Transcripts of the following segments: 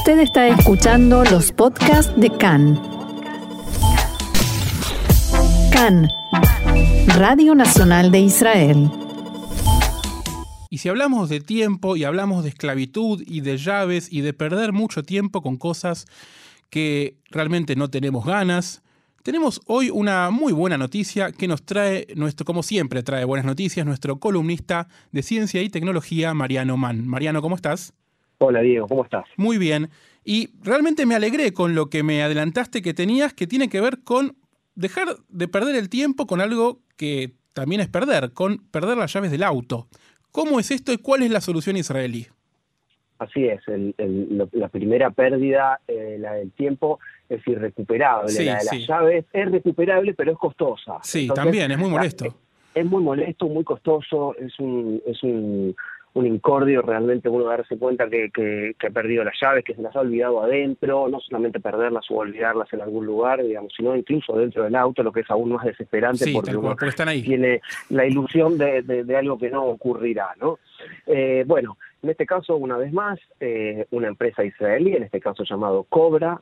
Usted está escuchando los podcasts de CAN. CAN, Radio Nacional de Israel. Y si hablamos de tiempo y hablamos de esclavitud y de llaves y de perder mucho tiempo con cosas que realmente no tenemos ganas, tenemos hoy una muy buena noticia que nos trae nuestro, como siempre trae buenas noticias, nuestro columnista de ciencia y tecnología, Mariano Mann. Mariano, ¿cómo estás? Hola Diego, ¿cómo estás? Muy bien. Y realmente me alegré con lo que me adelantaste que tenías, que tiene que ver con dejar de perder el tiempo con algo que también es perder, con perder las llaves del auto. ¿Cómo es esto y cuál es la solución israelí? Así es, la primera pérdida, eh, la del tiempo, es irrecuperable. la de las llaves es recuperable, pero es costosa. Sí, también, es muy molesto. Es, muy molesto, muy costoso, es un, es un, un incordio realmente uno darse cuenta que, que, ha perdido las llaves, que se las ha olvidado adentro, no solamente perderlas o olvidarlas en algún lugar, digamos, sino incluso dentro del auto, lo que es aún más desesperante porque uno tiene la ilusión de, de, algo que no ocurrirá, ¿no? Eh, bueno, en este caso, una vez más, eh, una empresa israelí, en este caso llamado Cobra,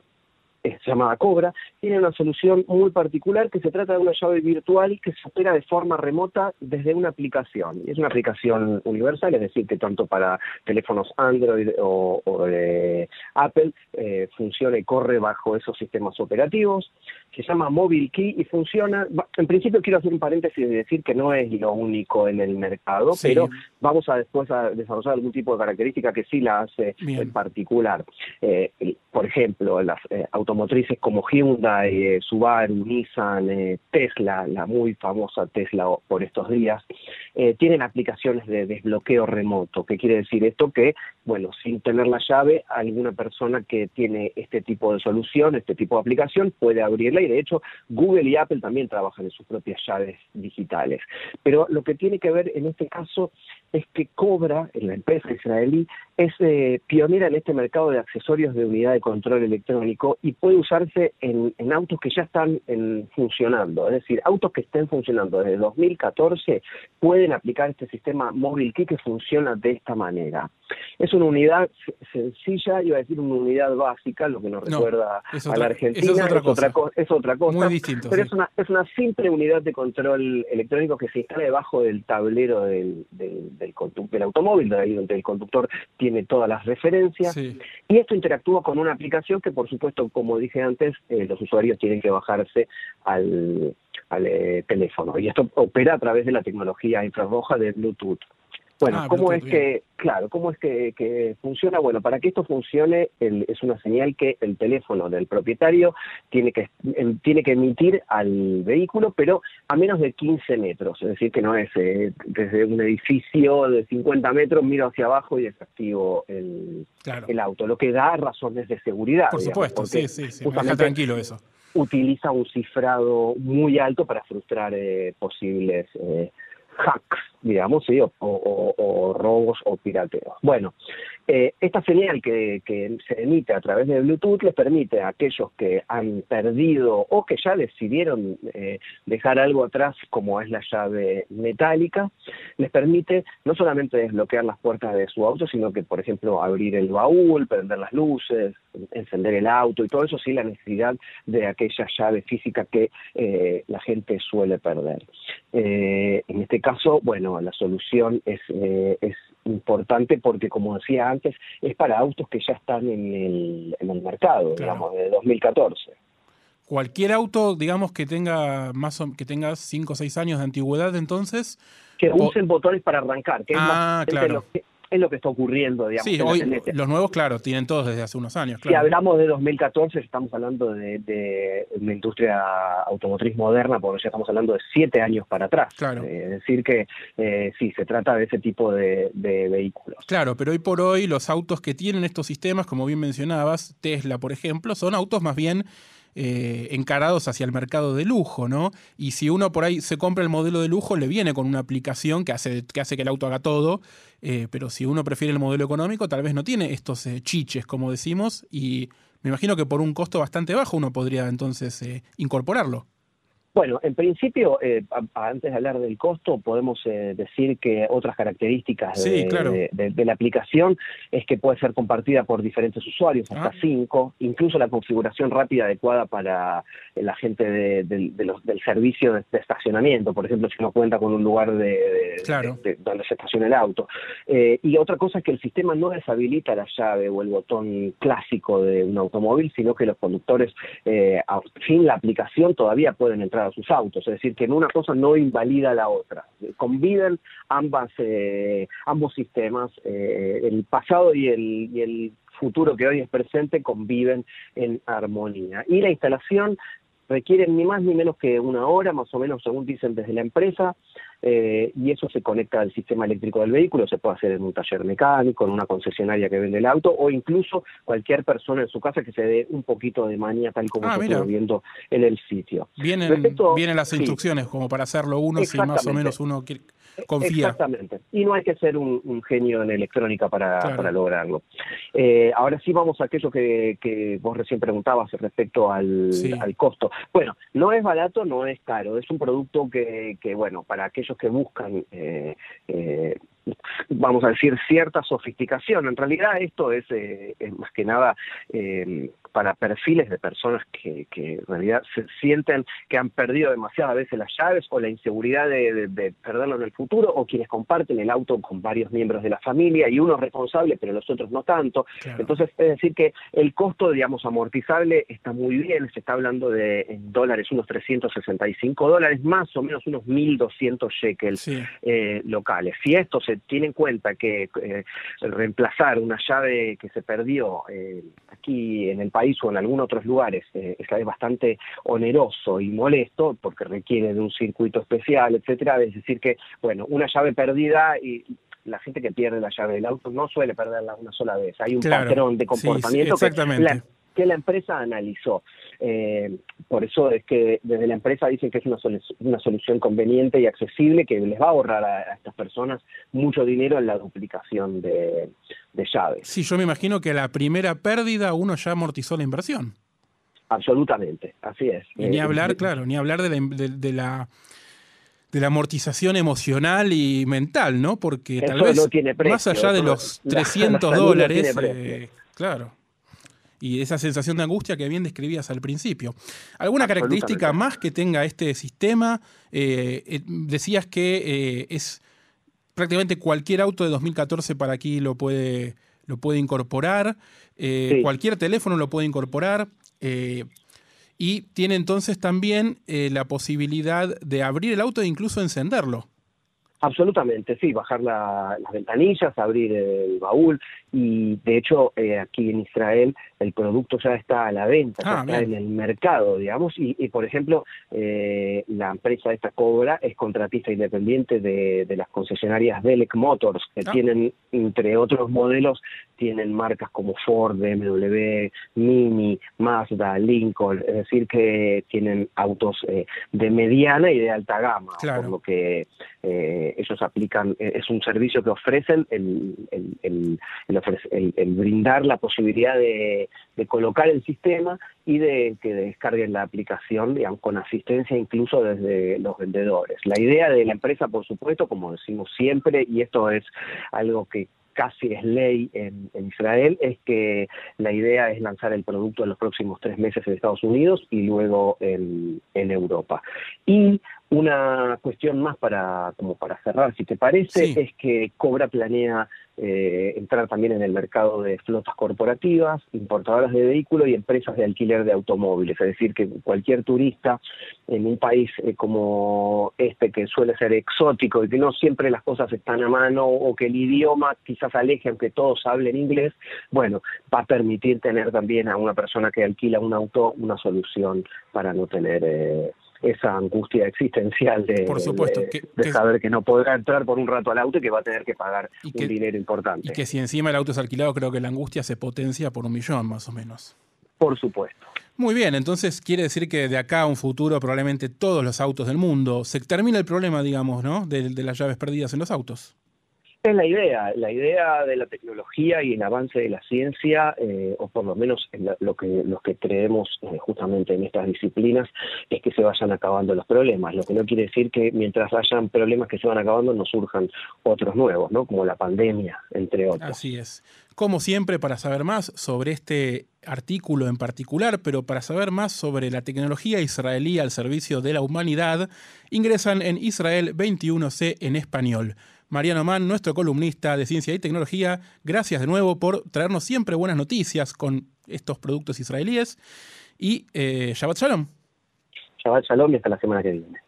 es llamada Cobra, tiene una solución muy particular que se trata de una llave virtual que se opera de forma remota desde una aplicación. Es una aplicación universal, es decir, que tanto para teléfonos Android o, de Apple eh, funciona y corre bajo esos sistemas operativos. Se llama Mobile Key y funciona. En principio quiero hacer un paréntesis y decir que no es lo único en el mercado, pero vamos a después a desarrollar algún tipo de característica que sí la hace en particular. Eh, por ejemplo, las eh, automotrices como Hyundai, eh, Subaru, Nissan, eh, Tesla, la muy famosa Tesla por estos días, eh, tienen aplicaciones de desbloqueo remoto. ¿Qué quiere decir esto? Que, bueno, sin tener la llave, alguna persona que tiene este tipo de solución, este tipo de aplicación, puede abrirla y de hecho Google y Apple también trabajan en sus propias llaves digitales. Pero lo que tiene que ver en este caso es que Cobra, en la empresa israelí, es pionera en este mercado de accesorios de unidad de control electrónico y puede usarse en, autos que ya están funcionando. Es decir, autos que estén funcionando desde 2014 pueden aplicar este sistema móvil que funciona de esta manera. Es una unidad sencilla, iba a decir una unidad básica, lo que nos recuerda a la Argentina. es otra, cosa. es otra cosa. Muy distinto. Pero es, una, es una simple unidad de control electrónico que se instala debajo del tablero del, del, del, automóvil, donde el conductor tiene todas las referencias. Y esto interactúa con una aplicación que, por supuesto, como dije antes, eh, los usuarios tienen que bajarse al, al eh, teléfono. Y esto opera a través de la tecnología infrarroja de Bluetooth. Bueno, ah, ¿cómo es que, claro, cómo es que, funciona? Bueno, para que esto funcione es una señal que el teléfono del propietario tiene que, em, tiene que emitir al vehículo, pero a menos de 15 metros, es decir, que no es eh, desde un edificio de 50 metros, miro hacia abajo y desactivo el, el auto, lo que da razones de seguridad. Por supuesto, sí, sí, sí, me tranquilo eso. Utiliza un cifrado muy alto para frustrar eh, posibles... Eh, hacks, digamos, ¿sí? o, robos o pirateos. Bueno, eh, esta señal que, se emite a través de Bluetooth les permite a aquellos que han perdido o que ya decidieron eh, dejar algo atrás, como es la llave metálica, les permite no solamente desbloquear las puertas de su auto, sino que, por ejemplo, abrir el baúl, prender las luces, encender el auto y todo eso sin la necesidad de aquella llave física que eh, la gente suele perder. en este caso, bueno, la solución es, es importante porque, como decía antes, es para autos que ya están en el, en el mercado, digamos, de 2014. Cualquier auto, digamos, que tenga más que tenga 5 o 6 años de antigüedad, entonces... Que usen botones para arrancar, que ah, es claro es lo que está ocurriendo, digamos. Sí, hoy los nuevos, claro, tienen todos desde hace unos años. Si hablamos de 2014, estamos hablando de, una industria automotriz moderna, porque ya estamos hablando de siete años para atrás. Claro. Eh, es decir, que eh, sí, se trata de ese tipo de, vehículos. Claro, pero hoy por hoy los autos que tienen estos sistemas, como bien mencionabas, Tesla, por ejemplo, son autos más bien eh, encarados hacia el mercado de lujo, ¿no? Y si uno por ahí se compra el modelo de lujo, le viene con una aplicación que hace que, el auto haga todo, eh, pero si uno prefiere el modelo económico, tal vez no tiene estos eh, chiches, como decimos, y me imagino que por un costo bastante bajo uno podría entonces incorporarlo. Bueno, en principio, eh, antes de hablar del costo, podemos eh, decir que otras características de, la aplicación es que puede ser compartida por diferentes usuarios, hasta ah. cinco, incluso la configuración rápida adecuada para la gente del servicio de, estacionamiento, por ejemplo, si uno cuenta con un lugar de, donde se estaciona el auto. Eh, y otra cosa es que el sistema no deshabilita la llave o el botón clásico de un automóvil, sino que los conductores, sin la aplicación, todavía pueden entrar sus autos, es decir, que en una cosa no invalida la otra. Conviven ambas, eh, ambos sistemas, eh, el pasado y el, y el futuro que hoy es presente conviven en armonía. Y la instalación requiere ni más ni menos que una hora, más o menos, según dicen desde la empresa, eh, y eso se conecta al sistema eléctrico del vehículo, se puede hacer en un taller mecánico, en una concesionaria que vende el auto, o incluso cualquier persona en su casa que se dé un poquito de manía, tal como ah, se viendo en el sitio. Vienen, vienen las instrucciones como para hacerlo uno, si más o menos uno quiere confía. Exactamente. Y no hay que ser un, genio en electrónica para, lograrlo. Eh, ahora sí vamos a aquello que, vos recién preguntabas respecto al, costo. Bueno, no es barato, no es caro. Es un producto que, bueno, para aquellos que buscan eh, eh, vamos a decir, cierta sofisticación. En realidad esto es, más que nada para perfiles de personas que, en realidad se sienten que han perdido demasiadas veces las llaves o la inseguridad de, perderlo en el futuro o quienes comparten el auto con varios miembros de la familia y uno es responsable pero los otros no tanto. Entonces es decir que el costo, digamos, amortizable está muy bien, se está hablando de en dólares unos 365 dólares, más o menos unos 1.200 shekels eh, locales. Si esto se tiene en cuenta que eh, reemplazar una llave que se perdió eh, aquí en el país o en algunos otros lugares eh, es bastante oneroso y molesto porque requiere de un circuito especial, etcétera. Es decir que, bueno, una llave perdida y la gente que pierde la llave del auto no suele perderla una sola vez. Hay un patrón de comportamiento que, la, empresa analizó. Eh, por eso es que desde la empresa dicen que es una, una solución conveniente y accesible que les va a ahorrar a, estas personas mucho dinero en la duplicación de, de llaves. Sí, yo me imagino que la primera pérdida uno ya amortizó la inversión. Absolutamente, así es. Y ni eh, hablar, claro, ni hablar de la, de, la amortización emocional y mental, ¿no? Porque tal vez más allá de los 300 dólares, eh, claro. Y esa sensación de angustia que bien describías al principio. ¿Alguna característica más que tenga este sistema? Eh, decías que es prácticamente cualquier auto de 2014 para aquí lo puede, lo puede incorporar, eh, cualquier teléfono lo puede incorporar. Eh, y tiene entonces también eh, la posibilidad de abrir el auto e incluso encenderlo. Absolutamente, sí, bajar las ventanillas, abrir el baúl y de hecho aquí en Israel el producto ya está a la venta, ya ah, está en el mercado, digamos, y, por ejemplo, eh, la empresa esta Cobra es contratista independiente de, las concesionarias Delec Motors, que ah. tienen, entre otros modelos, tienen marcas como Ford, BMW, Mini, Mazda, Lincoln, es decir, que tienen autos eh, de mediana y de alta gama, por lo que eh, ellos aplican, es un servicio que ofrecen el, el, el brindar la posibilidad de de, colocar el sistema y de que descarguen la aplicación, digamos, con asistencia incluso desde los vendedores. La idea de la empresa, por supuesto, como decimos siempre, y esto es algo que casi es ley en, Israel, es que la idea es lanzar el producto en los próximos tres meses en Estados Unidos y luego en, en Europa. Y una cuestión más para, como para cerrar, si te parece, es que Cobra planea eh, entrar también en el mercado de flotas corporativas, importadoras de vehículos y empresas de alquiler de automóviles. Es decir, que cualquier turista en un país eh, como este, que suele ser exótico y que no siempre las cosas están a mano o que el idioma quizás aleje, aunque todos hablen inglés, bueno, va a permitir tener también a una persona que alquila un auto una solución para no tener... Eh, esa angustia existencial de, saber que no podrá entrar por un rato al auto y que va a tener que pagar un dinero importante. Y que si encima el auto es alquilado, creo que la angustia se potencia por un millón más o menos. Por supuesto. Muy bien, entonces quiere decir que de acá a un futuro probablemente todos los autos del mundo se termina el problema, digamos, ¿no? De, de las llaves perdidas en los autos. Es la idea, la idea de la tecnología y el avance de la ciencia, eh, o por lo menos lo que, los que creemos eh, justamente en estas disciplinas, es que se vayan acabando los problemas, lo que no quiere decir que mientras hayan problemas que se van acabando no surjan otros nuevos, ¿no? como la pandemia, entre otros. Así es. Como siempre, para saber más sobre este artículo en particular, pero para saber más sobre la tecnología israelí al servicio de la humanidad, ingresan en Israel 21C en español. Mariano Mann, nuestro columnista de ciencia y tecnología, gracias de nuevo por traernos siempre buenas noticias con estos productos israelíes. Y eh, Shabbat Shalom. Shabbat Shalom y hasta la semana que viene.